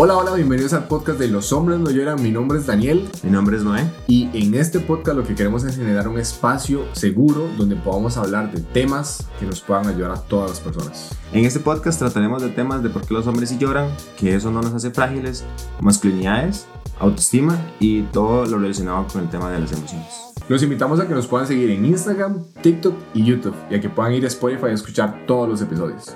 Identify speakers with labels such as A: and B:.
A: Hola, hola, bienvenidos al podcast de Los Hombres No Lloran. Mi nombre es Daniel.
B: Mi nombre es Noé.
A: Y en este podcast lo que queremos es generar un espacio seguro donde podamos hablar de temas que nos puedan ayudar a todas las personas.
B: En este podcast trataremos de temas de por qué los hombres sí lloran, que eso no nos hace frágiles, masculinidades, autoestima y todo lo relacionado con el tema de las emociones.
A: Los invitamos a que nos puedan seguir en Instagram, TikTok y YouTube y a que puedan ir a Spotify y escuchar todos los episodios.